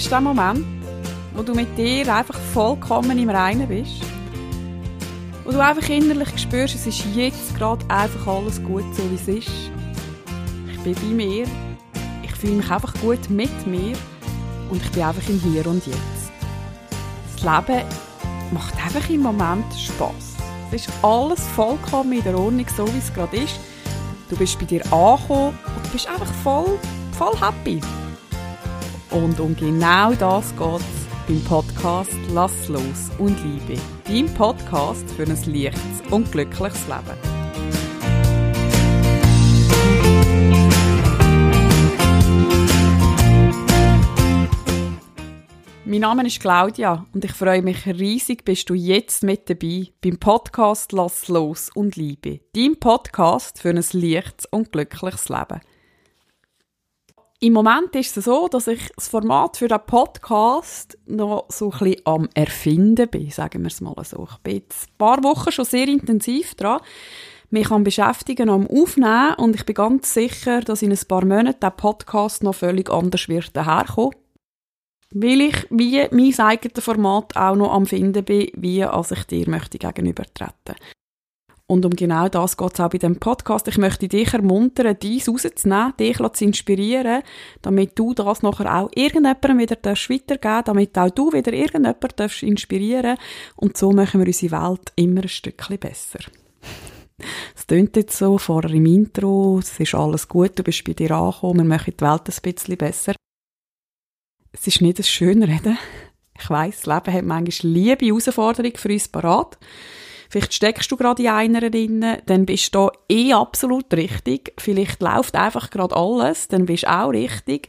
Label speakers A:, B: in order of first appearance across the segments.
A: Kennst du den Moment, wo du mit dir einfach vollkommen im Reinen bist? Wo du einfach innerlich spürst, es ist jetzt gerade einfach alles gut, so wie es ist. Ich bin bei mir, ich fühle mich einfach gut mit mir und ich bin einfach im Hier und Jetzt. Das Leben macht einfach im Moment Spass. Es ist alles vollkommen in der Ordnung, so wie es gerade ist. Du bist bei dir angekommen und bist einfach voll, voll happy. Und um genau das geht es beim Podcast Lass los und Liebe. Dein Podcast für ein leichtes und glückliches Leben. Mein Name ist Claudia und ich freue mich riesig, bist du jetzt mit dabei beim Podcast Lass los und Liebe. Dein Podcast für ein leichtes und glückliches Leben. Im Moment ist es so, dass ich das Format für den Podcast noch so ein bisschen am Erfinden bin, sagen wir es mal so. Ich bin jetzt ein paar Wochen schon sehr intensiv dran, mich am Beschäftigen, am Aufnehmen und ich bin ganz sicher, dass in ein paar Monaten der Podcast noch völlig anders wird daherkommen. Weil ich wie mein eigenes Format auch noch am Finden bin, wie als ich dir möchte gegenübertreten. Und um genau das geht es auch bei dem Podcast. Ich möchte dich ermuntern, dies rauszunehmen, dich zu inspirieren, damit du das nachher auch irgendjemandem wieder weitergeben darfst, damit auch du wieder irgendjemanden inspirieren darfst. Und so machen wir unsere Welt immer ein Stückchen besser. Es klingt jetzt so vorher im Intro, es ist alles gut, du bist bei dir angekommen, wir machen die Welt ein bisschen besser. Es ist nicht ein schönes Reden. Ich weiss, das Leben hat manchmal liebe Herausforderungen für uns parat. Vielleicht steckst du gerade in einer drin, dann bist du eh absolut richtig. Vielleicht läuft einfach gerade alles, dann bist du auch richtig.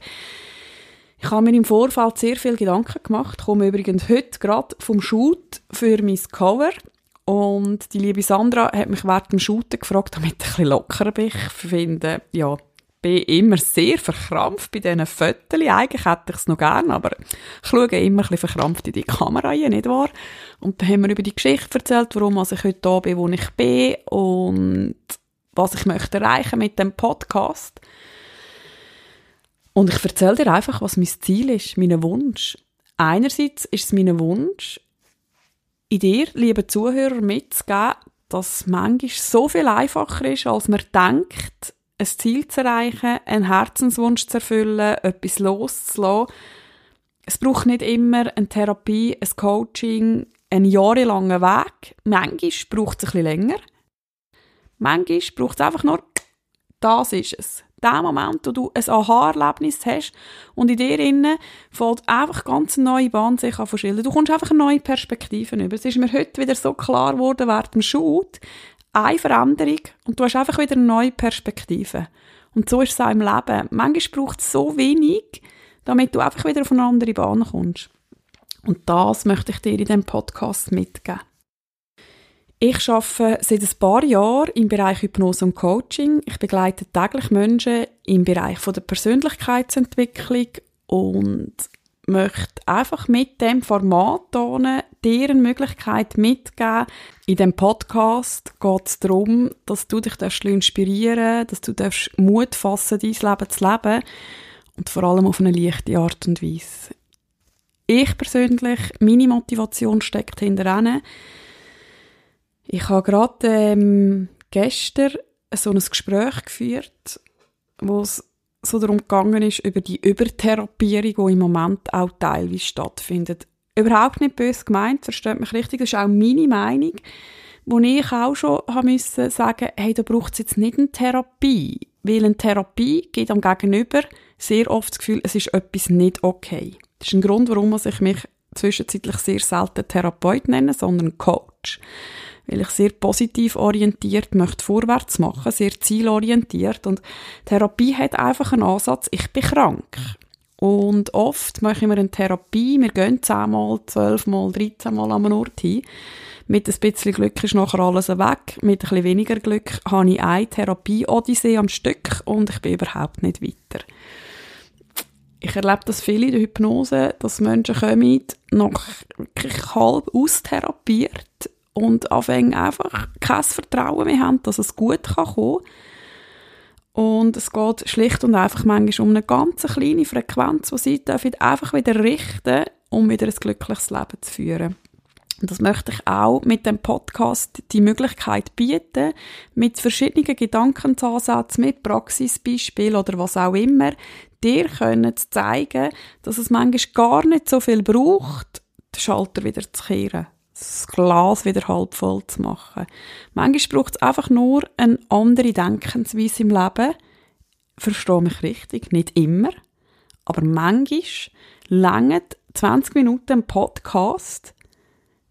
A: Ich habe mir im Vorfeld sehr viel Gedanken gemacht. Ich komme übrigens heute gerade vom Shoot für mein Cover. Und die liebe Sandra hat mich während dem Shooten gefragt, damit ich ein bisschen lockerer bin. Ich finde, ja, bin immer sehr verkrampft bei diesen Fotos. Eigentlich hätte ich es noch gern, aber ich schaue immer ein verkrampft in die Kamera rein, nicht wahr? Und dann haben wir über die Geschichte erzählt, warum also ich heute da bin, wo ich bin und was ich möchte erreichen mit dem Podcast. Und ich erzähle dir einfach, was mein Ziel ist, mein Wunsch. Einerseits ist es mein Wunsch, in dir, liebe Zuhörer, mitzugeben, dass es manchmal so viel einfacher ist, als man denkt, ein Ziel zu erreichen, einen Herzenswunsch zu erfüllen, etwas loszulassen. Es braucht nicht immer eine Therapie, ein Coaching, einen jahrelangen Weg. Manchmal braucht es ein bisschen länger. Manchmal braucht es einfach nur, das ist es. Der Moment, wo du ein Aha-Erlebnis hast und in dir innen fällt einfach ganz eine neue Bahn sich an. Du kommst einfach eine neue Perspektive über. Es ist mir heute wieder so klar geworden während dem Shoot, eine Veränderung und du hast einfach wieder eine neue Perspektive. Und so ist es auch im Leben. Manchmal braucht es so wenig, damit du einfach wieder auf eine andere Bahn kommst. Und das möchte ich dir in diesem Podcast mitgeben. Ich arbeite seit ein paar Jahren im Bereich Hypnose und Coaching. Ich begleite täglich Menschen im Bereich der Persönlichkeitsentwicklung und möchte einfach mit dem Format hier dir eine Möglichkeit mitgeben. In dem Podcast geht es darum, dass du dich inspirieren darfst, dass du Mut fassen dein Leben zu leben und vor allem auf eine leichte Art und Weise. Ich persönlich, meine Motivation steckt hinter Ich habe gerade ähm, gestern so ein Gespräch geführt, wo es so darum gegangen ist, über die Übertherapierung, die im Moment auch teilweise stattfindet. Überhaupt nicht böse gemeint, versteht mich richtig, das ist auch meine Meinung, wo ich auch schon haben müssen sagen, hey, da braucht es jetzt nicht eine Therapie, weil eine Therapie gibt am Gegenüber sehr oft das Gefühl, es ist etwas nicht okay. Das ist ein Grund, warum ich mich zwischenzeitlich sehr selten Therapeut nenne, sondern Coach weil ich sehr positiv orientiert möchte vorwärts machen, sehr zielorientiert und Therapie hat einfach einen Ansatz, ich bin krank. Und oft machen wir eine Therapie, wir gehen zehnmal, zwölfmal, dreizehnmal an einen Ort hin. Mit ein bisschen Glück ist nachher alles weg. Mit ein bisschen weniger Glück habe ich eine Therapie-Odyssee am Stück und ich bin überhaupt nicht weiter. Ich erlebe das viel in der Hypnose, dass Menschen kommen, noch wirklich halb austherapiert, und anfangen einfach kein Vertrauen mehr haben, dass es gut kann kommen. Und es geht schlicht und einfach manchmal um eine ganz kleine Frequenz, die sie einfach wieder richten um wieder ein glückliches Leben zu führen. Und das möchte ich auch mit dem Podcast die Möglichkeit bieten, mit verschiedenen Gedankenansätzen, mit Praxisbeispielen oder was auch immer, dir können zu zeigen, dass es manchmal gar nicht so viel braucht, den Schalter wieder zu kehren, das Glas wieder halb voll zu machen. Manchmal braucht es einfach nur eine andere Denkensweise im Leben. Verstehe mich richtig, nicht immer, aber manchmal lange 20 Minuten ein Podcast,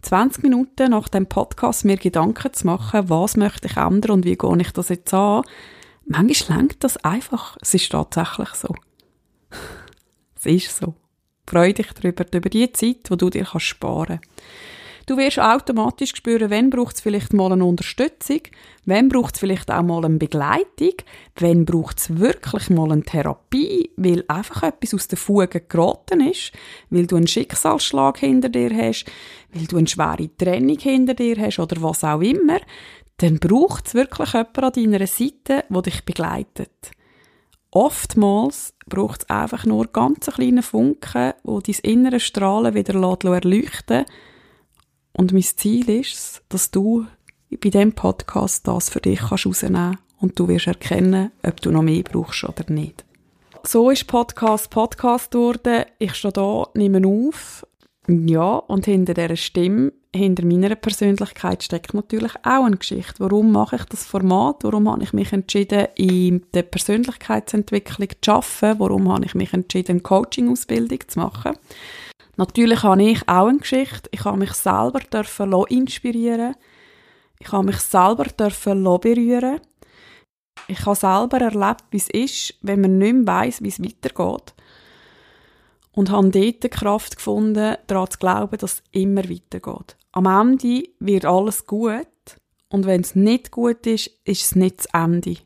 A: 20 Minuten nach dem Podcast mir Gedanken zu machen, was möchte ich ändern und wie gehe ich das jetzt an. Manchmal lenkt das einfach. Es ist tatsächlich so. es ist so. Freu dich darüber, über die Zeit, die du dir sparen kannst. Du wirst automatisch spüren, wenn braucht es vielleicht mal eine Unterstützung, wenn braucht es vielleicht auch mal eine Begleitung, wenn braucht es wirklich mal eine Therapie, weil einfach etwas aus der Fuge geraten ist, weil du einen Schicksalsschlag hinter dir hast, weil du eine schwere Trennung hinter dir hast oder was auch immer, dann braucht es wirklich jemanden an deiner Seite, der dich begleitet. Oftmals braucht es einfach nur ganz kleine Funken, wo dein innere Strahlen wieder erleuchten lässt, und mein Ziel ist dass du bei diesem Podcast das für dich kannst rausnehmen und du wirst erkennen, ob du noch mehr brauchst oder nicht. So ist Podcast Podcast geworden. Ich stehe da, nehme auf. Ja, und hinter dieser Stimme, hinter meiner Persönlichkeit steckt natürlich auch eine Geschichte. Warum mache ich das Format? Warum habe ich mich entschieden, in der Persönlichkeitsentwicklung zu arbeiten? Warum habe ich mich entschieden, eine Coaching-Ausbildung zu machen? Natürlich habe ich auch eine Geschichte. Ich habe mich selber dürfen inspirieren. Ich habe mich selber dürfen berühren. Ich habe selber erlebt, wie es ist, wenn man nicht mehr weiss, wie es weitergeht. Und habe dort die Kraft gefunden, daran zu glauben, dass es immer weitergeht. Am Ende wird alles gut. Und wenn es nicht gut ist, ist es nicht das Ende.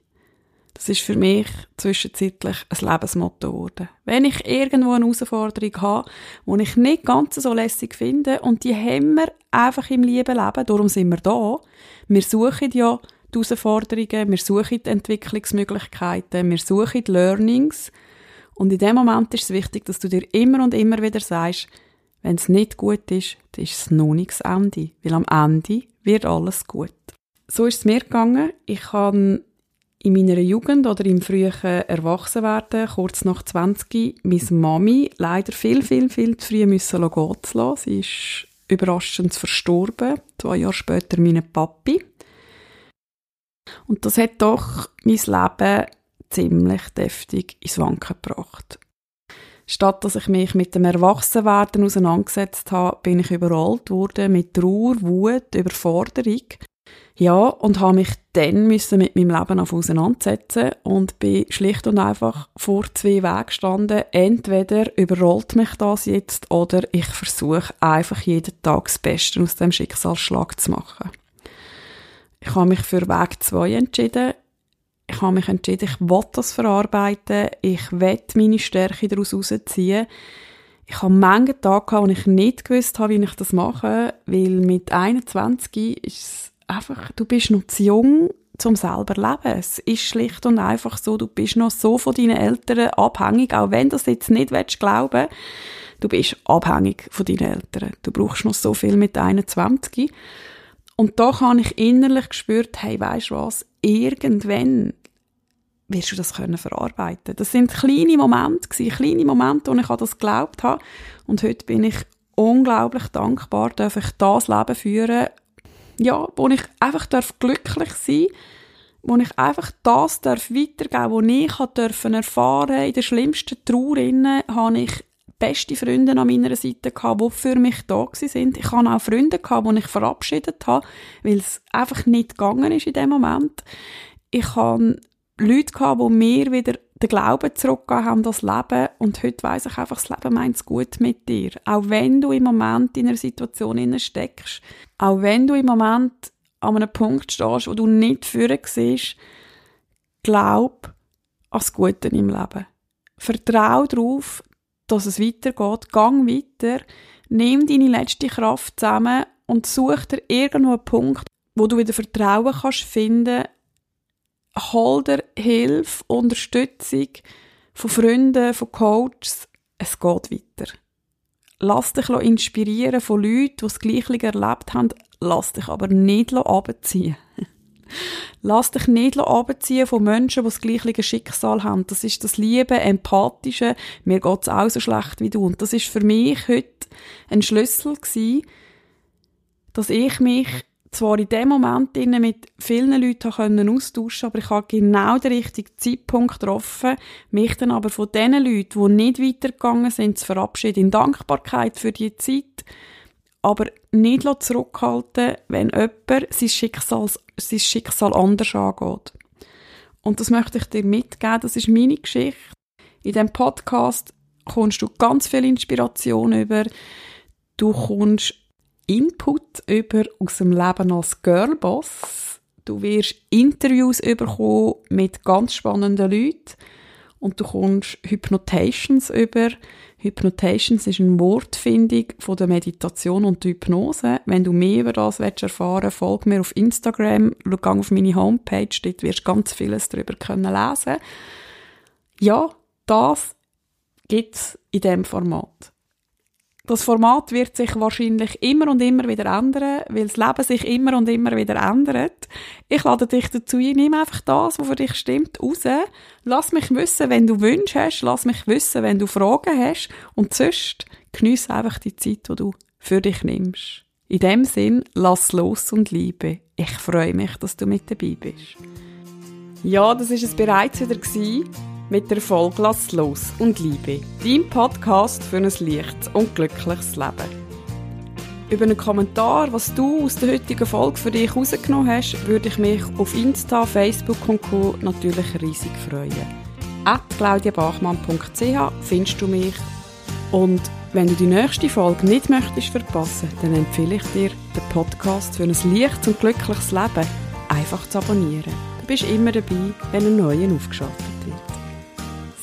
A: Das ist für mich zwischenzeitlich ein Lebensmotto geworden. Wenn ich irgendwo eine Herausforderung habe, die ich nicht ganz so lässig finde, und die haben wir einfach im lieben Leben, darum sind wir da. Wir suchen ja die Herausforderungen, wir suchen die Entwicklungsmöglichkeiten, wir suchen die Learnings. Und in dem Moment ist es wichtig, dass du dir immer und immer wieder sagst, wenn es nicht gut ist, dann ist es noch nicht das Ende. Weil am Ende wird alles gut. So ist es mir gegangen. Ich habe in meiner Jugend oder im frühen Erwachsenwerden, kurz nach 20, meine Mami leider viel, viel, viel zu früh müssen gehen zu lassen. Sie ist überraschend verstorben, zwei Jahre später meine Papi. Und das hat doch mein Leben ziemlich deftig ins Wanken gebracht. Statt dass ich mich mit dem Erwachsenwerden auseinandergesetzt habe, bin ich überrollt worden mit Trauer, Wut, Überforderung ja, und habe mich dann müssen mit meinem Leben auf auseinandersetzen und bin schlicht und einfach vor zwei Wegen gestanden. Entweder überrollt mich das jetzt oder ich versuche einfach jeden Tag das Beste aus dem Schicksalsschlag zu machen. Ich habe mich für Weg 2 entschieden. Ich habe mich entschieden, ich will das verarbeiten. Ich will meine Stärke daraus herausziehen. Ich habe Menge Tage, wo ich nicht gewusst habe, wie ich das mache, weil mit 21 ist es einfach, du bist noch zu jung, zum selber leben. Es ist schlicht und einfach so, du bist noch so von deinen Eltern abhängig, auch wenn du das jetzt nicht willst glauben, du bist abhängig von deinen Eltern. Du brauchst noch so viel mit 21. Und da habe ich innerlich gespürt, hey, weißt du was, irgendwann wirst du das können verarbeiten. Das sind kleine Momente gewesen, kleine Momente, wo ich an das geglaubt habe. Und heute bin ich unglaublich dankbar, darf ich das Leben führen, ja, wo ich einfach darf glücklich sein wo ich einfach das darf weitergeben wo ich dürfen erfahren in der schlimmsten Trauer habe ich beste Freunde an meiner Seite die für mich da sind. Ich hatte auch Freunde die ich verabschiedet habe, weil es einfach nicht gegangen ist in dem Moment. Ich hatte Leute gehabt, die mir wieder den Glauben zurückgegeben haben, das Leben. Und heute weiss ich einfach, das Leben meint es gut mit dir. Auch wenn du im Moment in einer Situation steckst, auch wenn du im Moment an einem Punkt stehst, wo du nicht führen siehst, glaub an das Gute im Leben. Vertrau darauf, dass es weitergeht. Gang weiter. Nimm deine letzte Kraft zusammen und such dir irgendwo einen Punkt, wo du wieder Vertrauen kannst finden hol dir Hilfe, Unterstützung von Freunden, von Coaches. Es geht weiter. Lass dich inspirieren von Leuten, die das Gleiche erlebt haben. Lass dich aber nicht abziehen. Lass dich nicht abziehen von Menschen, die das gleiche Schicksal haben. Das ist das Liebe, Empathische. Mir geht es auch so schlecht wie du. Und das ist für mich heute ein Schlüssel gewesen, dass ich mich zwar in dem Moment mit vielen Leuten können austauschen aber ich habe genau den richtigen Zeitpunkt getroffen, mich dann aber von den Leuten, die nicht weitergegangen sind, zu verabschieden, in Dankbarkeit für die Zeit, aber nicht zurückhalten, wenn jemand sein Schicksal, sein Schicksal anders angeht. Und das möchte ich dir mitgeben, das ist meine Geschichte. In diesem Podcast kommst du ganz viel Inspiration über, du kommst Input über aus dem Leben als Girlboss. Du wirst Interviews bekommen mit ganz spannenden Leuten und du kommst Hypnotations über. Hypnotations ist eine Wortfindung von der Meditation und der Hypnose. Wenn du mehr über das erfahren willst, folg mir auf Instagram, schau auf meine Homepage, dort wirst du ganz vieles darüber können lesen. Ja, das gibt es in diesem Format. Das Format wird sich wahrscheinlich immer und immer wieder ändern, weil das Leben sich immer und immer wieder ändert. Ich lade dich dazu ein, nimm einfach das, was für dich stimmt, raus. Lass mich wissen, wenn du Wünsche hast, lass mich wissen, wenn du Fragen hast und sonst geniesse einfach die Zeit, die du für dich nimmst. In dem Sinn, lass los und liebe. Ich freue mich, dass du mit dabei bist. Ja, das ist es bereits wieder gewesen mit der Folge Lass los und Liebe, dein Podcast für ein leichtes und glückliches Leben. Über einen Kommentar, was du aus der heutigen Folge für dich rausgenommen hast, würde ich mich auf Insta, Facebook und Co. natürlich riesig freuen. At claudiabachmann.ch findest du mich. Und wenn du die nächste Folge nicht möchtest verpassen, dann empfehle ich dir, den Podcast für ein leichtes und glückliches Leben einfach zu abonnieren. Du bist immer dabei, wenn ein neuer aufgeschaltet wird.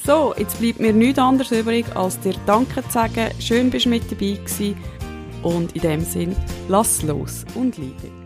A: So, jetzt bleibt mir nichts anderes übrig, als dir Danke zu sagen. Schön, bist du mit dabei gewesen. Und in dem Sinn, lass los und liebe.